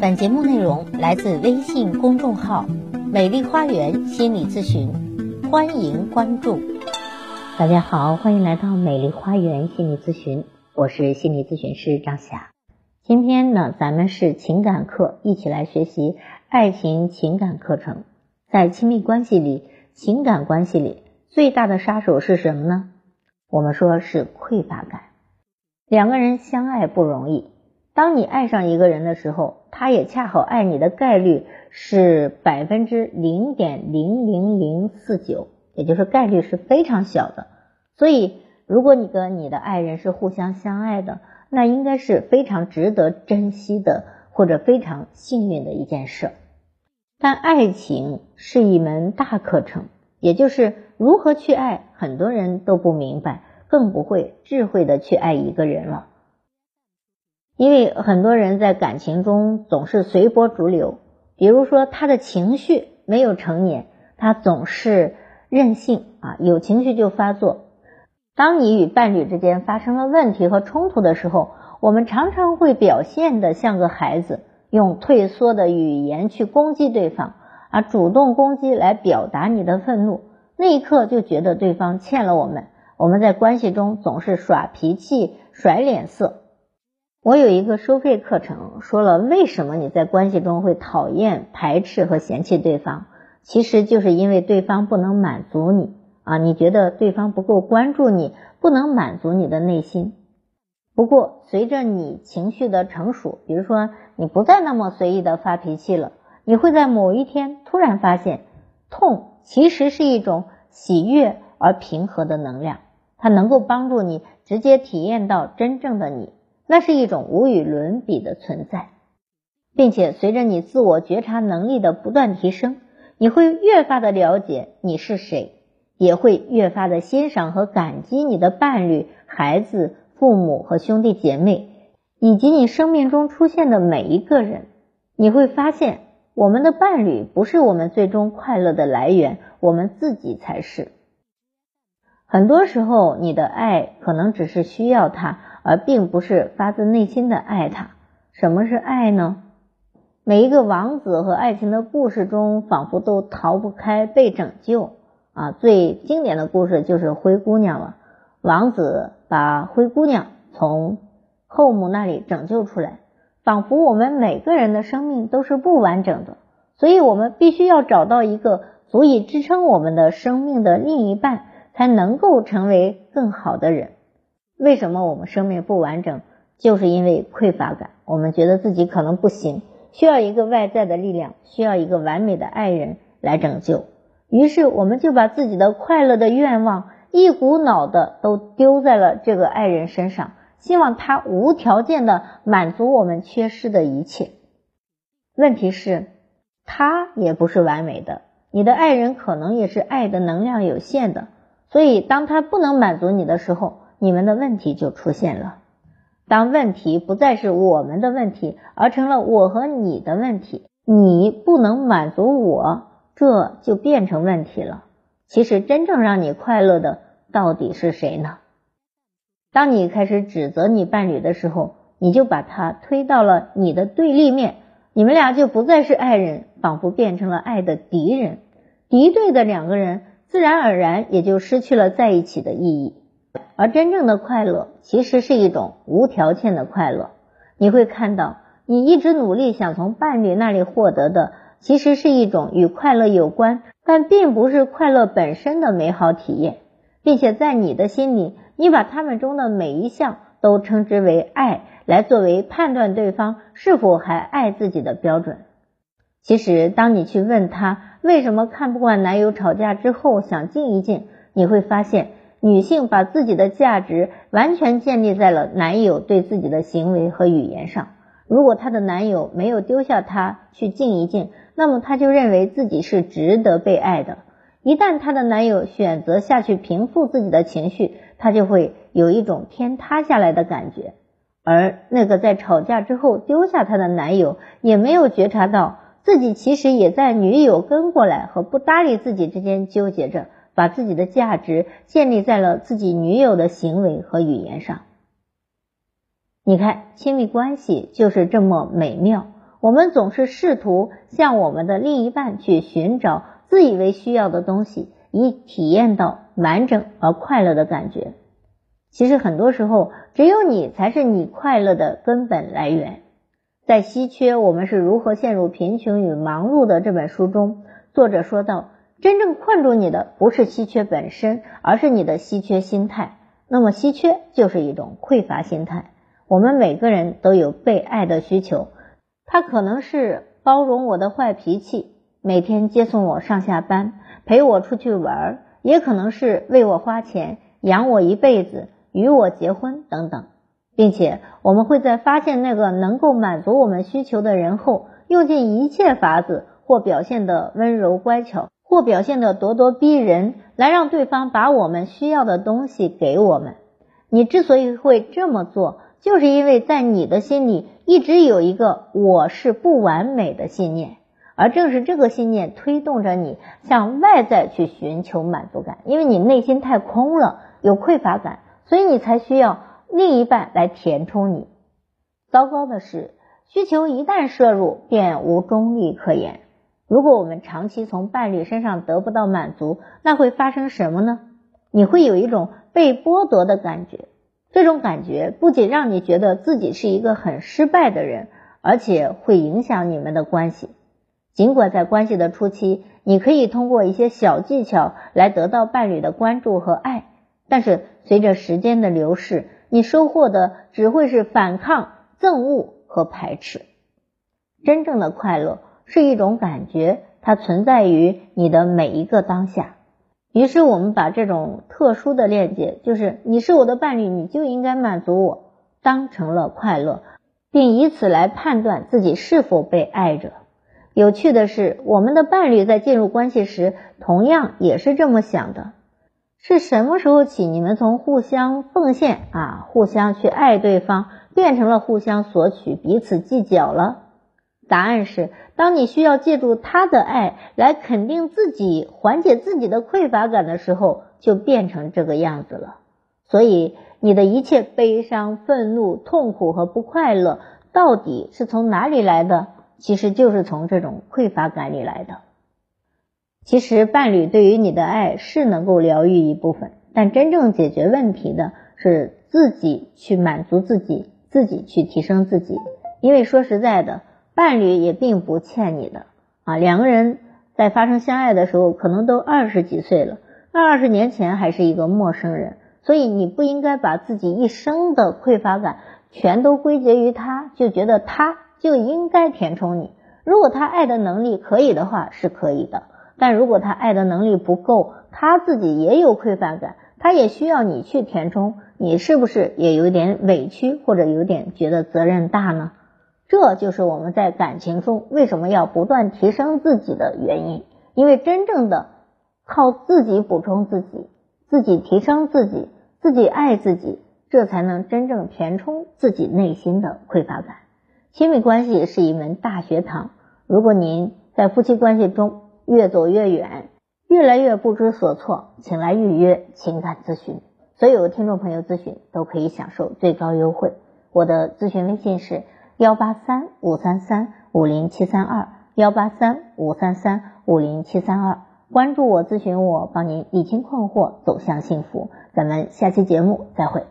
本节目内容来自微信公众号“美丽花园心理咨询”，欢迎关注。大家好，欢迎来到美丽花园心理咨询，我是心理咨询师张霞。今天呢，咱们是情感课，一起来学习爱情情感课程。在亲密关系里，情感关系里最大的杀手是什么呢？我们说是匮乏感。两个人相爱不容易。当你爱上一个人的时候，他也恰好爱你的概率是百分之零点零零零四九，也就是概率是非常小的。所以，如果你跟你的爱人是互相相爱的，那应该是非常值得珍惜的，或者非常幸运的一件事。但爱情是一门大课程，也就是如何去爱，很多人都不明白，更不会智慧的去爱一个人了。因为很多人在感情中总是随波逐流，比如说他的情绪没有成年，他总是任性啊，有情绪就发作。当你与伴侣之间发生了问题和冲突的时候，我们常常会表现的像个孩子，用退缩的语言去攻击对方，啊，主动攻击来表达你的愤怒，那一刻就觉得对方欠了我们。我们在关系中总是耍脾气、甩脸色。我有一个收费课程，说了为什么你在关系中会讨厌、排斥和嫌弃对方，其实就是因为对方不能满足你啊，你觉得对方不够关注你，不能满足你的内心。不过随着你情绪的成熟，比如说你不再那么随意的发脾气了，你会在某一天突然发现，痛其实是一种喜悦而平和的能量，它能够帮助你直接体验到真正的你。那是一种无与伦比的存在，并且随着你自我觉察能力的不断提升，你会越发的了解你是谁，也会越发的欣赏和感激你的伴侣、孩子、父母和兄弟姐妹，以及你生命中出现的每一个人。你会发现，我们的伴侣不是我们最终快乐的来源，我们自己才是。很多时候，你的爱可能只是需要他。而并不是发自内心的爱他。什么是爱呢？每一个王子和爱情的故事中，仿佛都逃不开被拯救啊！最经典的故事就是灰姑娘了。王子把灰姑娘从后母那里拯救出来，仿佛我们每个人的生命都是不完整的，所以我们必须要找到一个足以支撑我们的生命的另一半，才能够成为更好的人。为什么我们生命不完整？就是因为匮乏感。我们觉得自己可能不行，需要一个外在的力量，需要一个完美的爱人来拯救。于是，我们就把自己的快乐的愿望一股脑的都丢在了这个爱人身上，希望他无条件的满足我们缺失的一切。问题是，他也不是完美的，你的爱人可能也是爱的能量有限的，所以当他不能满足你的时候，你们的问题就出现了。当问题不再是我们的问题，而成了我和你的问题，你不能满足我，这就变成问题了。其实真正让你快乐的到底是谁呢？当你开始指责你伴侣的时候，你就把他推到了你的对立面，你们俩就不再是爱人，仿佛变成了爱的敌人。敌对的两个人，自然而然也就失去了在一起的意义。而真正的快乐其实是一种无条件的快乐。你会看到，你一直努力想从伴侣那里获得的，其实是一种与快乐有关，但并不是快乐本身的美好体验，并且在你的心里，你把他们中的每一项都称之为爱，来作为判断对方是否还爱自己的标准。其实，当你去问他为什么看不惯男友吵架之后想静一静，你会发现。女性把自己的价值完全建立在了男友对自己的行为和语言上。如果她的男友没有丢下她去静一静，那么她就认为自己是值得被爱的。一旦她的男友选择下去平复自己的情绪，她就会有一种天塌下来的感觉。而那个在吵架之后丢下她的男友，也没有觉察到自己其实也在女友跟过来和不搭理自己之间纠结着。把自己的价值建立在了自己女友的行为和语言上。你看，亲密关系就是这么美妙。我们总是试图向我们的另一半去寻找自以为需要的东西，以体验到完整而快乐的感觉。其实很多时候，只有你才是你快乐的根本来源。在《稀缺：我们是如何陷入贫穷与忙碌的》这本书中，作者说到，真正困住你的不是稀缺本身，而是你的稀缺心态。那么，稀缺就是一种匮乏心态。我们每个人都有被爱的需求，它可能是包容我的坏脾气，每天接送我上下班，陪我出去玩儿，也可能是为我花钱，养我一辈子。与我结婚等等，并且我们会在发现那个能够满足我们需求的人后，用尽一切法子，或表现的温柔乖巧，或表现的咄咄逼人，来让对方把我们需要的东西给我们。你之所以会这么做，就是因为在你的心里一直有一个“我是不完美的”信念，而正是这个信念推动着你向外在去寻求满足感，因为你内心太空了，有匮乏感。所以你才需要另一半来填充你。糟糕的是，需求一旦摄入，便无中立可言。如果我们长期从伴侣身上得不到满足，那会发生什么呢？你会有一种被剥夺的感觉。这种感觉不仅让你觉得自己是一个很失败的人，而且会影响你们的关系。尽管在关系的初期，你可以通过一些小技巧来得到伴侣的关注和爱。但是随着时间的流逝，你收获的只会是反抗、憎恶和排斥。真正的快乐是一种感觉，它存在于你的每一个当下。于是我们把这种特殊的链接，就是你是我的伴侣，你就应该满足我，当成了快乐，并以此来判断自己是否被爱着。有趣的是，我们的伴侣在进入关系时，同样也是这么想的。是什么时候起，你们从互相奉献啊，互相去爱对方，变成了互相索取、彼此计较了？答案是，当你需要借助他的爱来肯定自己、缓解自己的匮乏感的时候，就变成这个样子了。所以，你的一切悲伤、愤怒、痛苦和不快乐，到底是从哪里来的？其实就是从这种匮乏感里来的。其实，伴侣对于你的爱是能够疗愈一部分，但真正解决问题的是自己去满足自己，自己去提升自己。因为说实在的，伴侣也并不欠你的啊。两个人在发生相爱的时候，可能都二十几岁了，那二十年前还是一个陌生人，所以你不应该把自己一生的匮乏感全都归结于他，就觉得他就应该填充你。如果他爱的能力可以的话，是可以的。但如果他爱的能力不够，他自己也有匮乏感，他也需要你去填充，你是不是也有点委屈或者有点觉得责任大呢？这就是我们在感情中为什么要不断提升自己的原因，因为真正的靠自己补充自己，自己提升自己，自己爱自己，这才能真正填充自己内心的匮乏感。亲密关系是一门大学堂，如果您在夫妻关系中，越走越远，越来越不知所措，请来预约情感咨询。所有听众朋友咨询都可以享受最高优惠。我的咨询微信是幺八三五三三五零七三二幺八三五三三五零七三二。关注我，咨询我，帮您理清困惑，走向幸福。咱们下期节目再会。